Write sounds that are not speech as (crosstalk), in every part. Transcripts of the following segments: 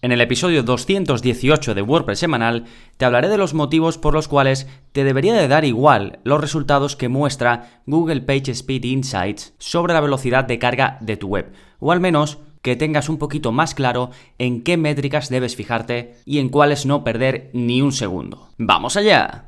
En el episodio 218 de WordPress semanal te hablaré de los motivos por los cuales te debería de dar igual los resultados que muestra Google PageSpeed Insights sobre la velocidad de carga de tu web, o al menos que tengas un poquito más claro en qué métricas debes fijarte y en cuáles no perder ni un segundo. ¡Vamos allá!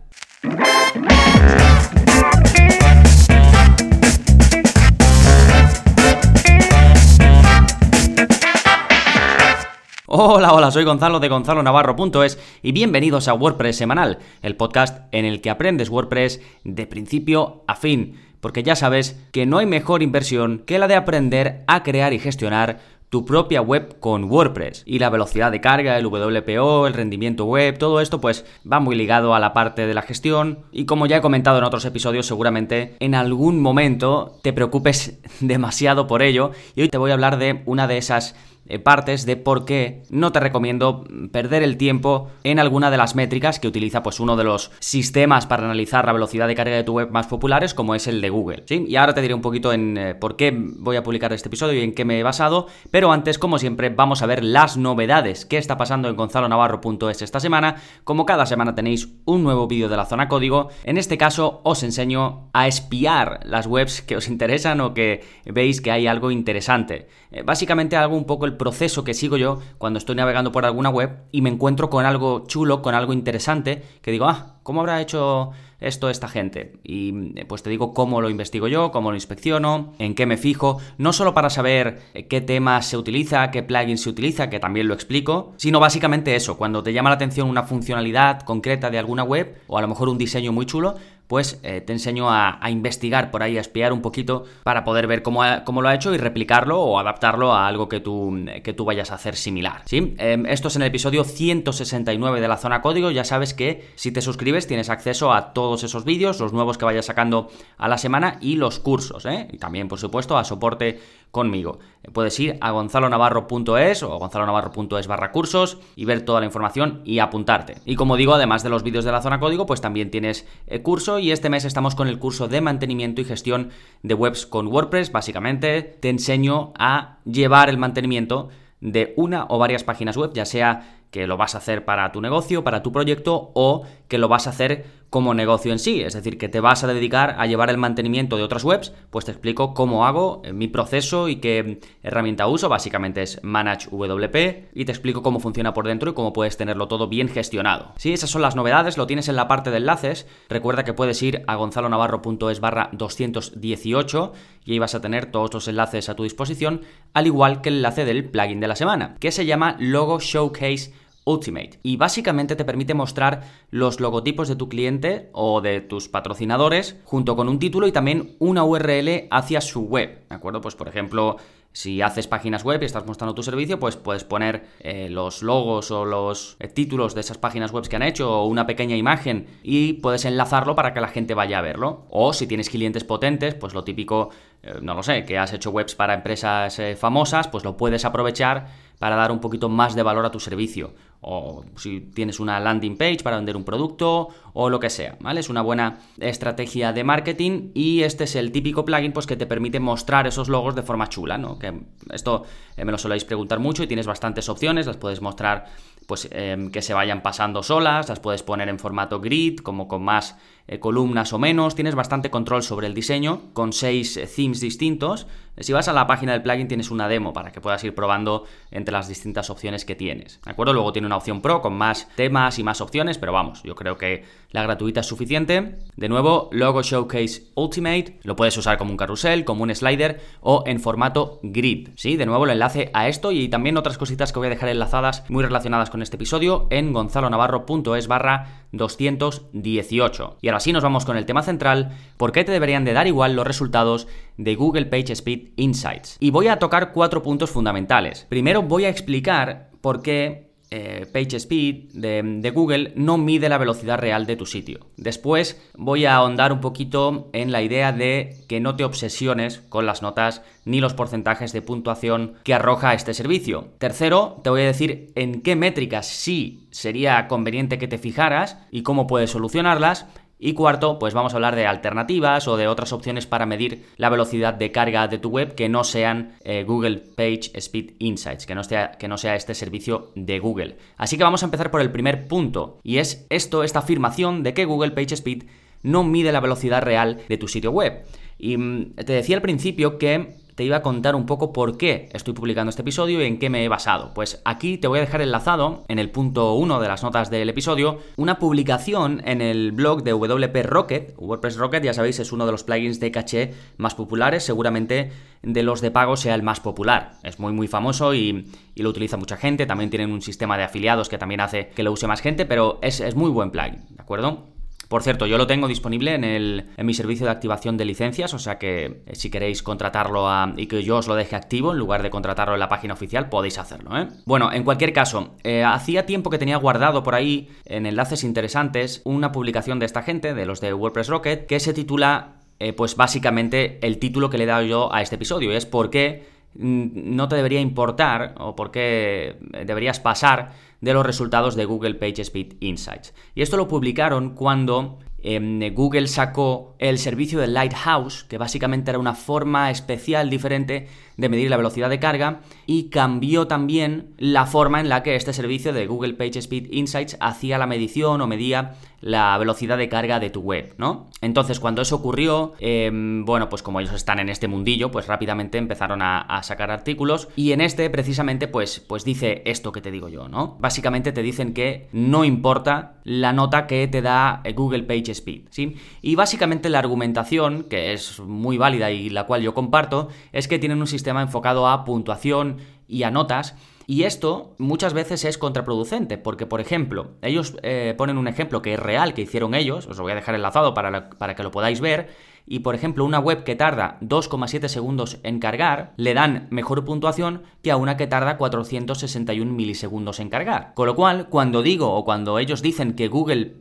Hola, hola, soy Gonzalo de Gonzalo Navarro.es y bienvenidos a WordPress Semanal, el podcast en el que aprendes WordPress de principio a fin, porque ya sabes que no hay mejor inversión que la de aprender a crear y gestionar tu propia web con WordPress. Y la velocidad de carga, el WPO, el rendimiento web, todo esto pues va muy ligado a la parte de la gestión. Y como ya he comentado en otros episodios, seguramente en algún momento te preocupes (laughs) demasiado por ello. Y hoy te voy a hablar de una de esas partes de por qué no te recomiendo perder el tiempo en alguna de las métricas que utiliza pues uno de los sistemas para analizar la velocidad de carga de tu web más populares como es el de Google. ¿sí? Y ahora te diré un poquito en eh, por qué voy a publicar este episodio y en qué me he basado, pero antes como siempre vamos a ver las novedades que está pasando en gonzalonavarro.es esta semana. Como cada semana tenéis un nuevo vídeo de la zona código, en este caso os enseño a espiar las webs que os interesan o que veis que hay algo interesante. Eh, básicamente algo un poco el proceso que sigo yo cuando estoy navegando por alguna web y me encuentro con algo chulo, con algo interesante, que digo, ah, ¿cómo habrá hecho esto esta gente? Y eh, pues te digo cómo lo investigo yo, cómo lo inspecciono, en qué me fijo, no solo para saber eh, qué tema se utiliza, qué plugin se utiliza, que también lo explico, sino básicamente eso, cuando te llama la atención una funcionalidad concreta de alguna web o a lo mejor un diseño muy chulo, pues eh, te enseño a, investigar por ahí, a espiar un poquito para poder ver cómo, lo ha hecho y replicarlo o adaptarlo a algo que tú, que tú vayas a hacer similar. ¿sí? Em, esto es en el episodio 169 de la zona código. Ya sabes que si te suscribes tienes acceso a todos esos vídeos, los nuevos que vayas sacando a la semana y los cursos. ¿eh? Y también, por supuesto, a soporte conmigo. Puedes ir a gonzalonavarro.es o gonzalonavarro.es barra cursos y ver toda la información y apuntarte. Y como digo, además de los vídeos de la zona código, pues también tienes el curso y este mes estamos con el curso de mantenimiento y gestión de webs con WordPress. Básicamente te enseño a llevar el mantenimiento de una o varias páginas web, ya sea que lo vas a hacer para tu negocio, para tu proyecto o que lo vas a hacer como negocio en sí, es decir, que te vas a dedicar a llevar el mantenimiento de otras webs, pues te explico cómo hago eh, mi proceso y qué herramienta uso, básicamente es Manage WP y te explico cómo funciona por dentro y cómo puedes tenerlo todo bien gestionado. Sí, esas son las novedades, lo tienes en la parte de enlaces, recuerda que puedes ir a gonzalonavarro.es barra 218 y ahí vas a tener todos los enlaces a tu disposición, al igual que el enlace del plugin de la semana, que se llama Logo Showcase Ultimate. Y básicamente te permite mostrar los logotipos de tu cliente o de tus patrocinadores junto con un título y también una URL hacia su web. ¿De acuerdo? Pues por ejemplo, si haces páginas web y estás mostrando tu servicio, pues puedes poner eh, los logos o los eh, títulos de esas páginas web que han hecho o una pequeña imagen y puedes enlazarlo para que la gente vaya a verlo. O si tienes clientes potentes, pues lo típico, eh, no lo sé, que has hecho webs para empresas famosas, pues lo puedes aprovechar para dar un poquito más de valor a tu servicio. O si tienes una landing page para vender un producto o lo que sea, ¿vale? Es una buena estrategia de marketing y este es el típico plugin pues que te permite mostrar esos logos de forma chula, ¿no? Que esto eh, me lo soléis preguntar mucho y tienes bastantes opciones, las puedes mostrar pues em, que se vayan pasando solas, las puedes poner en formato grid, como con más eh, columnas o menos, tienes bastante control sobre el diseño, con seis eh, themes distintos. Si vas a la página del plugin tienes una demo para que puedas ir probando entre las distintas opciones que tienes, ¿de acuerdo? Luego tiene una opción pro con más temas y más opciones, pero vamos, yo creo que la gratuita es suficiente. De nuevo, Logo Showcase Ultimate, lo puedes usar como un carrusel, como un slider o en formato grid, ¿sí? De nuevo el enlace a esto y también otras cositas que voy a dejar enlazadas muy relacionadas con este episodio en gonzalonavarro.es barra 218. Y ahora sí nos vamos con el tema central, ¿por qué te deberían de dar igual los resultados de Google PageSpeed Insights? Y voy a tocar cuatro puntos fundamentales. Primero voy a explicar por qué eh, PageSpeed de, de, Google no mide la velocidad real de tu sitio. Después voy a ahondar un poquito en la idea de que no te obsesiones con las notas ni los porcentajes de puntuación que arroja este servicio. Tercero, te voy a decir en qué métricas sí sería conveniente que te fijaras y cómo puedes solucionarlas. Y cuarto, pues vamos a hablar de alternativas o de otras opciones para medir la velocidad de carga de tu web que no sean eh, Google Page Speed Insights, que no, sea, que no sea este servicio de Google. Así que vamos a empezar por el primer punto, y es esto, esta afirmación de que Google Page Speed no mide la velocidad real de tu sitio web. Y mm, te decía al principio que te iba a contar un poco por qué estoy publicando este episodio y en qué me he basado. Pues aquí te voy a dejar enlazado en el punto 1 de las notas del episodio una publicación en el blog de WP Rocket. WordPress Rocket, ya sabéis, es uno de los plugins de caché más populares, seguramente de los de pago sea el más popular. Es muy muy famoso y, lo utiliza mucha gente. También tienen un sistema de afiliados que también hace que lo use más gente, pero es, es muy buen plugin, ¿de acuerdo? Por cierto, yo lo tengo disponible en, el, en mi servicio de activación de licencias, o sea que eh, si queréis contratarlo y que yo os lo deje activo en lugar de contratarlo en la página oficial, podéis hacerlo. ¿eh? Bueno, en cualquier caso, eh, hacía tiempo que tenía guardado por ahí en enlaces interesantes una publicación de esta gente, de los de WordPress Rocket, que se titula, pues básicamente el título que le he dado yo a este episodio, es por qué no te debería importar o por qué deberías pasar de los resultados de Google PageSpeed Insights. Y esto lo publicaron cuando em, Google sacó el servicio de Lighthouse, que básicamente era una forma especial diferente de medir la velocidad de carga, y cambió también la forma en la que este servicio de Google PageSpeed Insights hacía la medición o medía la velocidad de carga de tu web, ¿no? Entonces, cuando eso ocurrió, em, bueno, pues como ellos están en este mundillo, pues rápidamente empezaron a, sacar artículos y en este precisamente, pues, pues dice esto que te digo yo, ¿no? Básicamente te dicen que no importa la nota que te da Google PageSpeed, ¿sí? Y básicamente la argumentación, que es muy válida y la cual yo comparto, es que tienen un sistema enfocado a puntuación y a notas y esto muchas veces es contraproducente, porque por ejemplo, ellos eh, ponen un ejemplo que es real, que hicieron ellos, os lo voy a dejar enlazado para, para que lo podáis ver, y por ejemplo una web que tarda 2,7 segundos en cargar, le dan mejor puntuación que a una que tarda 461 milisegundos en cargar. Con lo cual, cuando digo o cuando ellos dicen que Google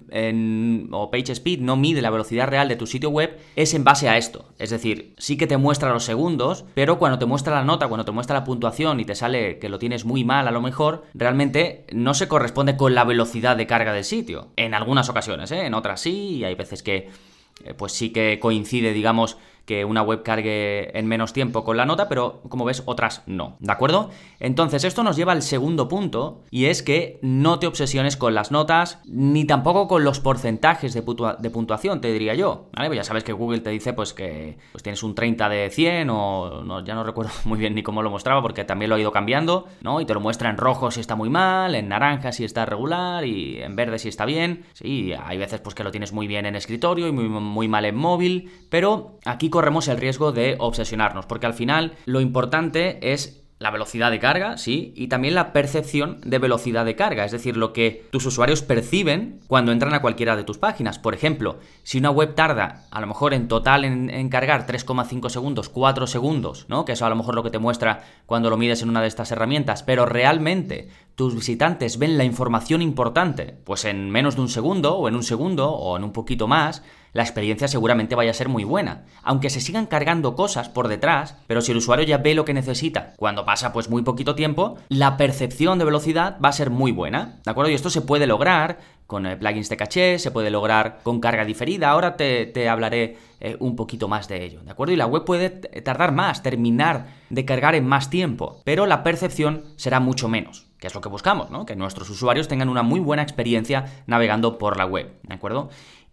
o PageSpeed no mide la velocidad real de tu sitio web, es en base a esto. Es decir, sí que te muestra los segundos, pero cuando te muestra la nota, cuando te muestra la puntuación y te sale que lo tienes muy mal a lo mejor, realmente no se corresponde con la velocidad de carga del sitio. En algunas ocasiones, ¿eh? en otras sí, y hay veces que pues sí que coincide, digamos, que una web cargue en menos tiempo con la nota, pero como ves, otras no. ¿De acuerdo? Entonces, esto nos lleva al segundo punto, y es que no te obsesiones con las notas, ni tampoco con los porcentajes de, puntuación, te diría yo. ¿Vale? Pues ya sabes que Google te dice pues que pues tienes un 30 de 100, o ya no recuerdo (laughs) muy bien ni cómo lo mostraba, porque también lo ha ido cambiando, ¿no? Y te lo muestra en rojo si está muy mal, en naranja si está regular, y en verde si está bien. Sí, hay veces pues que lo tienes muy bien en escritorio y muy, muy mal en móvil, pero aquí corremos el riesgo de obsesionarnos, porque al final lo importante es la velocidad de carga, sí, y también la percepción de velocidad de carga, es decir, lo que tus usuarios perciben cuando entran a cualquiera de tus páginas. Por ejemplo, si una web tarda a lo mejor en total en, cargar 3,5 segundos, 4 segundos, ¿no? Que eso a lo mejor lo que te muestra cuando lo mides en una de estas herramientas, pero realmente tus visitantes ven la información importante, pues en menos de un segundo, o en un segundo, o en un poquito más, la experiencia seguramente vaya a ser muy buena. Aunque se sigan cargando cosas por detrás, pero si el usuario ya ve lo que necesita cuando pasa pues muy poquito tiempo, la percepción de velocidad va a ser muy buena. ¿De acuerdo? Y esto se puede lograr con eh, plugins de caché, se puede lograr con carga diferida. Ahora te, hablaré eh, un poquito más de ello, ¿de acuerdo? Y la web puede tardar más, terminar de cargar en más tiempo, pero la percepción será mucho menos, que es lo que buscamos, ¿no? Que nuestros usuarios tengan una muy buena experiencia navegando por la web, ¿de acuerdo?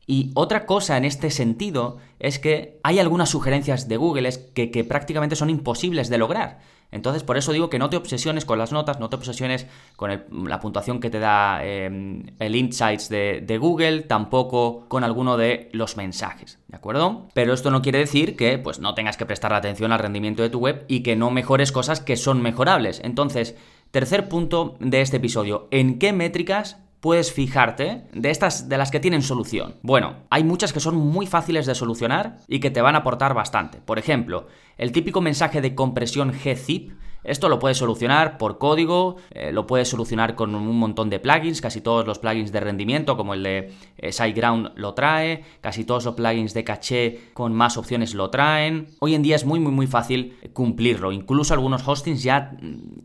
Y otra cosa en este sentido es que hay algunas sugerencias de Google que, prácticamente son imposibles de lograr. Entonces, por eso digo que no te obsesiones con las notas, no te obsesiones con la puntuación que te da em, el Insights de, Google, tampoco con alguno de los mensajes, ¿de acuerdo? Pero esto no quiere decir que pues, no tengas que prestar atención al rendimiento de tu web y que no mejores cosas que son mejorables. Entonces, tercer punto de este episodio, ¿en qué métricas puedes fijarte de estas de las que tienen solución? Bueno, hay muchas que son muy fáciles de solucionar y que te van a aportar bastante. Por ejemplo, el típico mensaje de compresión gzip Esto lo puedes solucionar por código, eh, lo puedes solucionar con un montón de plugins, casi todos los plugins de rendimiento como el de eh, SiteGround lo trae, casi todos los plugins de caché con más opciones lo traen. Hoy en día es muy muy muy fácil cumplirlo, incluso algunos hostings ya,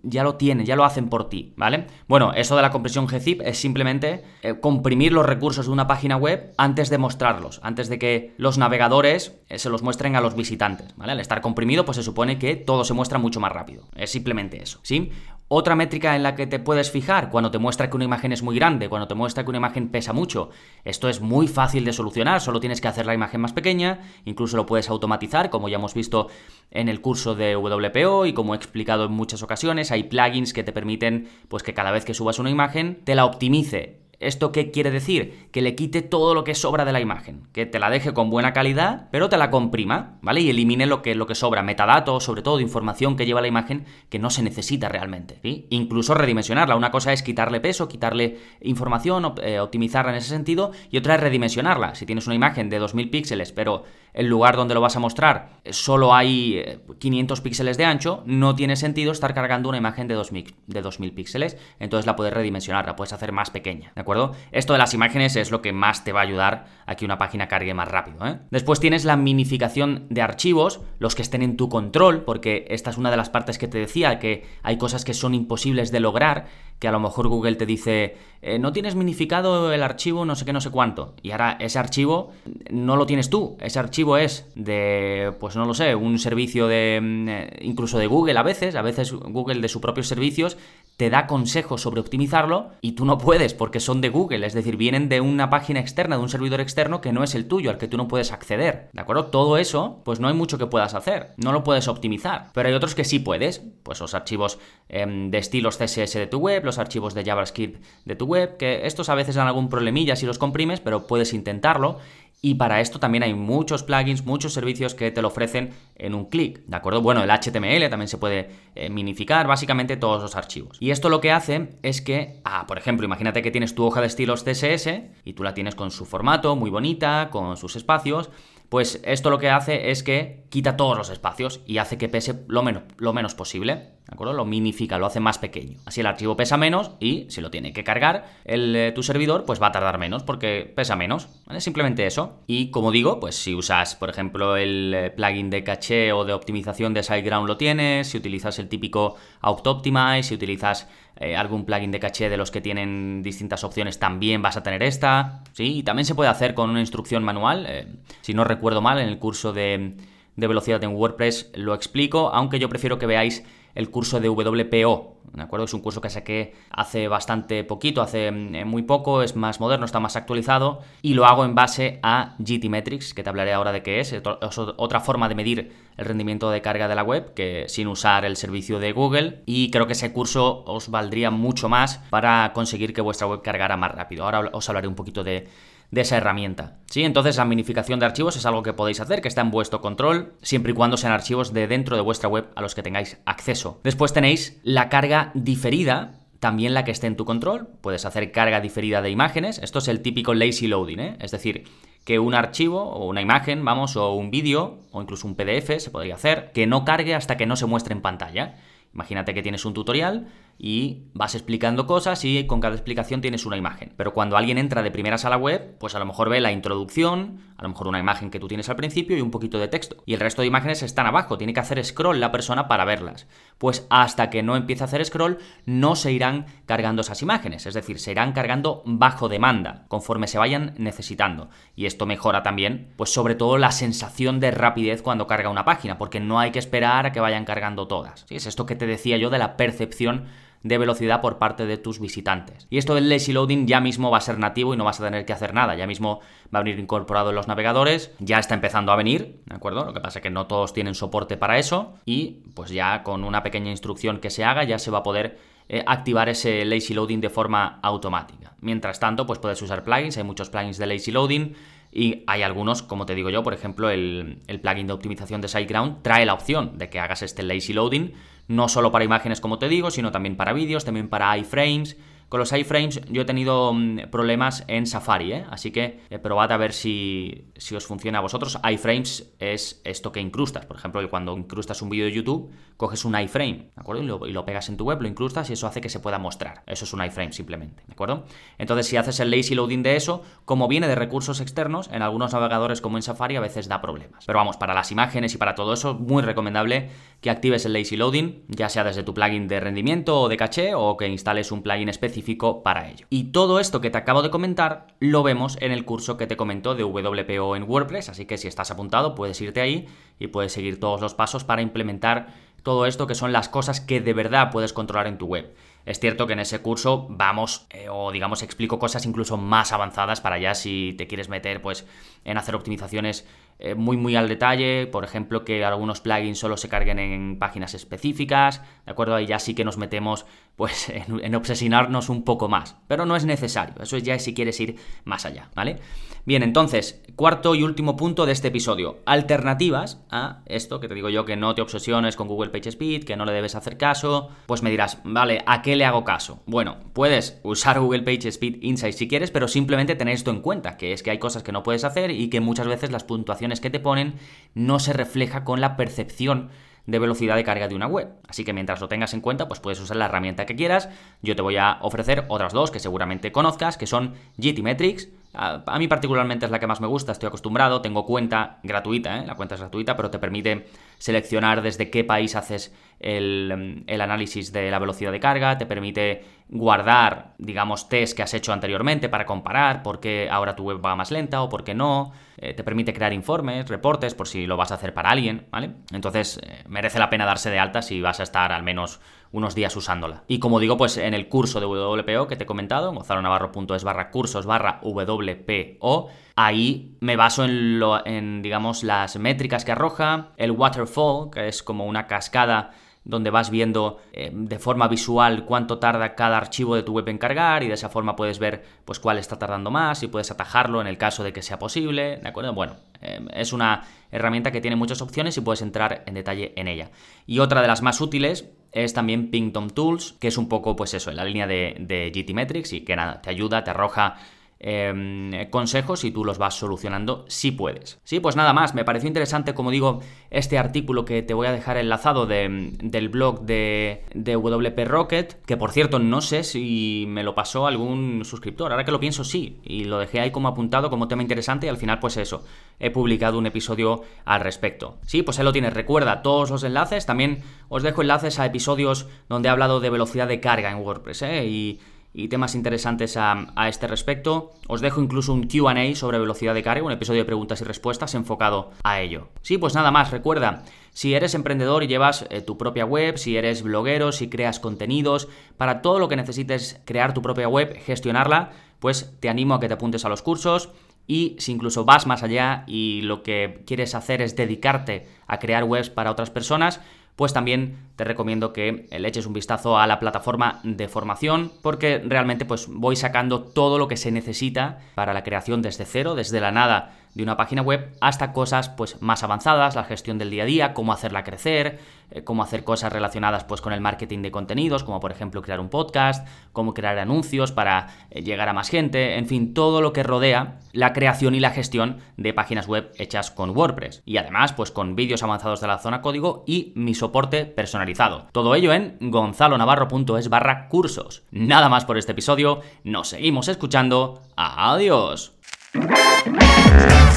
ya lo tienen, ya lo hacen por ti, ¿vale? Bueno, eso de la compresión gzip es simplemente eh, comprimir los recursos de una página web antes de mostrarlos, antes de que los navegadores se los muestren a los visitantes, ¿vale? Al estar comprimido pues se supone que todo se muestra mucho más rápido. Simplemente eso, ¿sí? Otra métrica en la que te puedes fijar cuando te muestra que una imagen es muy grande, cuando te muestra que una imagen pesa mucho. Esto es muy fácil de solucionar, solo tienes que hacer la imagen más pequeña, incluso lo puedes automatizar, como ya hemos visto en el curso de WPO y como he explicado en muchas ocasiones, hay plugins que te permiten pues que cada vez que subas una imagen te la optimice ¿Esto qué quiere decir? Que le quite todo lo que sobra de la imagen, que te la deje con buena calidad, pero te la comprima, ¿vale? Y elimine lo que, lo que sobra, metadatos, sobre todo información que lleva la imagen que no se necesita realmente. Incluso redimensionarla. Una cosa es quitarle peso, quitarle información, eh, optimizarla en ese sentido, y otra es redimensionarla. Si tienes una imagen de 2000 píxeles, pero el lugar donde lo vas a mostrar solo hay 500 eh, píxeles de ancho, no tiene sentido estar cargando una imagen de 2000, de 2000 píxeles, entonces la puedes redimensionar, la puedes hacer más pequeña, ¿de acuerdo? Esto de las imágenes es lo que más te va a ayudar a que una página cargue más rápido. ¿eh? Después tienes la minificación de archivos, los que estén en tu control, porque esta es una de las partes que te decía, que hay cosas que son imposibles de lograr, que a lo mejor Google te dice, eh, no tienes minificado el archivo no sé qué, no sé cuánto. Y ahora ese archivo no lo tienes tú, ese archivo es de, pues no lo sé, un servicio de, mm, eh, incluso de Google a veces, a veces Google de sus propios servicios te da consejos sobre optimizarlo y tú no puedes porque son de Google, es decir, vienen de una página externa, de un servidor externo que no es el tuyo, al que tú no puedes acceder. ¿De acuerdo? Todo eso, pues no hay mucho que puedas hacer, no lo puedes optimizar, pero hay otros que sí puedes, pues los archivos em, de estilos CSS de tu web, los archivos de JavaScript de tu web, que estos a veces dan algún problemilla si los comprimes, pero puedes intentarlo. Y para esto también hay muchos plugins, muchos servicios que te lo ofrecen en un clic, ¿de acuerdo? Bueno, el HTML también se puede eh, minificar, básicamente todos los archivos. Y esto lo que hace es que, ah, por ejemplo, imagínate que tienes tu hoja de estilos CSS y tú la tienes con su formato, muy bonita, con sus espacios, pues esto lo que hace es que quita todos los espacios y hace que pese lo lo menos posible, ¿de acuerdo? Lo minifica, lo hace más pequeño. Así el archivo pesa menos y si lo tiene que cargar eh, tu servidor, pues va a tardar menos porque pesa menos, ¿vale? Simplemente eso. Y como digo, pues si usas, por ejemplo, el eh, plugin de caché o de optimización de SiteGround lo tienes, si utilizas el típico Auto-Optimize, si utilizas eh, algún plugin de caché de los que tienen distintas opciones, también vas a tener esta, ¿sí? Y también se puede hacer con una instrucción manual, si no recuerdo mal, en el curso de, velocidad en WordPress lo explico, aunque yo prefiero que veáis el curso de WPO, ¿de acuerdo? Es un curso que saqué hace bastante poquito, hace eh, muy poco, es más moderno, está más actualizado y lo hago en base a GTmetrix, que te hablaré ahora de qué es, es otra forma de medir el rendimiento de carga de la web que sin usar el servicio de Google y creo que ese curso os valdría mucho más para conseguir que vuestra web cargara más rápido. Ahora os hablaré un poquito de de esa herramienta. ¿Sí? Entonces la minificación de archivos es algo que podéis hacer, que está en vuestro control, siempre y cuando sean archivos de dentro de vuestra web a los que tengáis acceso. Después tenéis la carga diferida, también la que esté en tu control. Puedes hacer carga diferida de imágenes. Esto es el típico lazy loading, ¿eh? es decir, que un archivo o una imagen, vamos, o un vídeo o incluso un PDF se podría hacer, que no cargue hasta que no se muestre en pantalla. Imagínate que tienes un tutorial y vas explicando cosas y con cada explicación tienes una imagen. Pero cuando alguien entra de primeras a la web, pues a lo mejor ve la introducción, a lo mejor una imagen que tú tienes al principio y un poquito de texto. Y el resto de imágenes están abajo, tiene que hacer scroll la persona para verlas. Pues hasta que no empiece a hacer scroll, no se irán cargando esas imágenes, es decir, se irán cargando bajo demanda, conforme se vayan necesitando. Y esto mejora también, pues sobre todo la sensación de rapidez cuando carga una página, porque no hay que esperar a que vayan cargando todas. ¿Sí? Es esto que te decía yo de la percepción de velocidad por parte de tus visitantes. Y esto del lazy loading ya mismo va a ser nativo y no vas a tener que hacer nada, ya mismo va a venir incorporado en los navegadores, ya está empezando a venir, ¿de acuerdo? Lo que pasa es que no todos tienen soporte para eso y pues ya con una pequeña instrucción que se haga ya se va a poder eh, activar ese lazy loading de forma automática. Mientras tanto, pues puedes usar plugins, hay muchos plugins de lazy loading, y hay algunos, como te digo yo, por ejemplo, el, el, plugin de optimización de SiteGround trae la opción de que hagas este lazy loading no solo para imágenes como te digo, sino también para vídeos, también para iframes, Con los iframes yo he tenido mm, problemas en Safari, ¿eh? así que eh, probad a ver si, si, os funciona a vosotros. iframes es esto que incrustas. Por ejemplo, cuando incrustas un vídeo de YouTube, coges un iframe, ¿de acuerdo? Y lo, pegas en tu web, lo incrustas y eso hace que se pueda mostrar. Eso es un iframe simplemente, ¿de acuerdo? Entonces, si haces el lazy loading de eso, como viene de recursos externos, en algunos navegadores como en Safari a veces da problemas. Pero vamos, para las imágenes y para todo eso, muy recomendable que actives el lazy loading, ya sea desde tu plugin de rendimiento o de caché o que instales un plugin específico para ello. Y todo esto que te acabo de comentar lo vemos en el curso que te comento de WPO en WordPress, así que si estás apuntado puedes irte ahí y puedes seguir todos los pasos para implementar todo esto que son las cosas que de verdad puedes controlar en tu web. Es cierto que en ese curso vamos, eh, o digamos, explico cosas incluso más avanzadas para ya si te quieres meter pues en hacer optimizaciones eh, muy muy al detalle, por ejemplo que algunos plugins solo se carguen en páginas específicas, ¿de acuerdo? Ahí ya sí que nos metemos pues (laughs) en, obsesionarnos un poco más, pero no es necesario, eso es ya si quieres ir más allá, ¿vale? Bien, entonces, cuarto y último punto de este episodio, alternativas a esto que te digo yo que no te obsesiones con Google PageSpeed, que no le debes hacer caso, pues me dirás, vale, ¿a qué le hago caso? Bueno, puedes usar Google PageSpeed Insights si quieres, pero simplemente tener esto en cuenta, que es que hay cosas que no puedes hacer y que muchas veces las puntuaciones que te ponen no se refleja con la percepción de velocidad de carga de una web. Así que mientras lo tengas en cuenta, pues puedes usar la herramienta que quieras. Yo te voy a ofrecer otras dos que seguramente conozcas, que son GTmetrix. A, mí particularmente es la que más me gusta, estoy acostumbrado, tengo cuenta gratuita, ¿eh? la cuenta es gratuita, pero te permite seleccionar desde qué país haces el, el análisis de la velocidad de carga, te permite guardar, digamos, test que has hecho anteriormente para comparar por qué ahora tu web va más lenta o por qué no. Eh, te permite crear informes, reportes, por si lo vas a hacer para alguien, ¿vale? Entonces, eh, merece la pena darse de alta si vas a estar al menos unos días usándola. Y como digo, pues en el curso de WPO que te he comentado, en gozalonavarro.es barra cursos barra WPO, ahí me baso en, lo, en, digamos, las métricas que arroja, el waterfall, que es como una cascada donde vas viendo eh, de forma visual cuánto tarda cada archivo de tu web en cargar y de esa forma puedes ver pues cuál está tardando más y puedes atajarlo en el caso de que sea posible, ¿de acuerdo? Bueno, eh, es una herramienta que tiene muchas opciones y puedes entrar en detalle en ella. Y otra de las más útiles es también Pingtom Tools, que es un poco pues eso, en la línea de, de GTmetrix y que nada, te ayuda, te arroja Em, consejos y tú los vas solucionando si puedes. Sí, pues nada más, me pareció interesante, como digo, este artículo que te voy a dejar enlazado del blog de, de WP Rocket, que por cierto no sé si me lo pasó algún suscriptor, ahora que lo pienso sí, y lo dejé ahí como apuntado como tema interesante y al final pues eso, he publicado un episodio al respecto. Sí, pues ahí lo tienes, recuerda todos los enlaces, también os dejo enlaces a episodios donde he hablado de velocidad de carga en WordPress, ¿eh? Y y temas interesantes a, este respecto. Os dejo incluso un QA sobre velocidad de carga, un episodio de preguntas y respuestas enfocado a ello. Sí, pues nada más, recuerda, si eres emprendedor y llevas eh, tu propia web, si eres bloguero, si creas contenidos, para todo lo que necesites crear tu propia web, gestionarla, pues te animo a que te apuntes a los cursos. Y si incluso vas más allá y lo que quieres hacer es dedicarte a crear webs para otras personas, pues también te recomiendo que le eches un vistazo a la plataforma de formación porque realmente pues voy sacando todo lo que se necesita para la creación desde cero, desde la nada de una página web hasta cosas pues más avanzadas, la gestión del día a día, cómo hacerla crecer, eh, cómo hacer cosas relacionadas pues con el marketing de contenidos, como por ejemplo crear un podcast, cómo crear anuncios para eh, llegar a más gente, en fin, todo lo que rodea la creación y la gestión de páginas web hechas con WordPress. Y además pues con vídeos avanzados de la zona código y mi soporte personalizado. Todo ello en gonzalonavarro.es barra cursos. Nada más por este episodio, nos seguimos escuchando. Adiós. Thank you.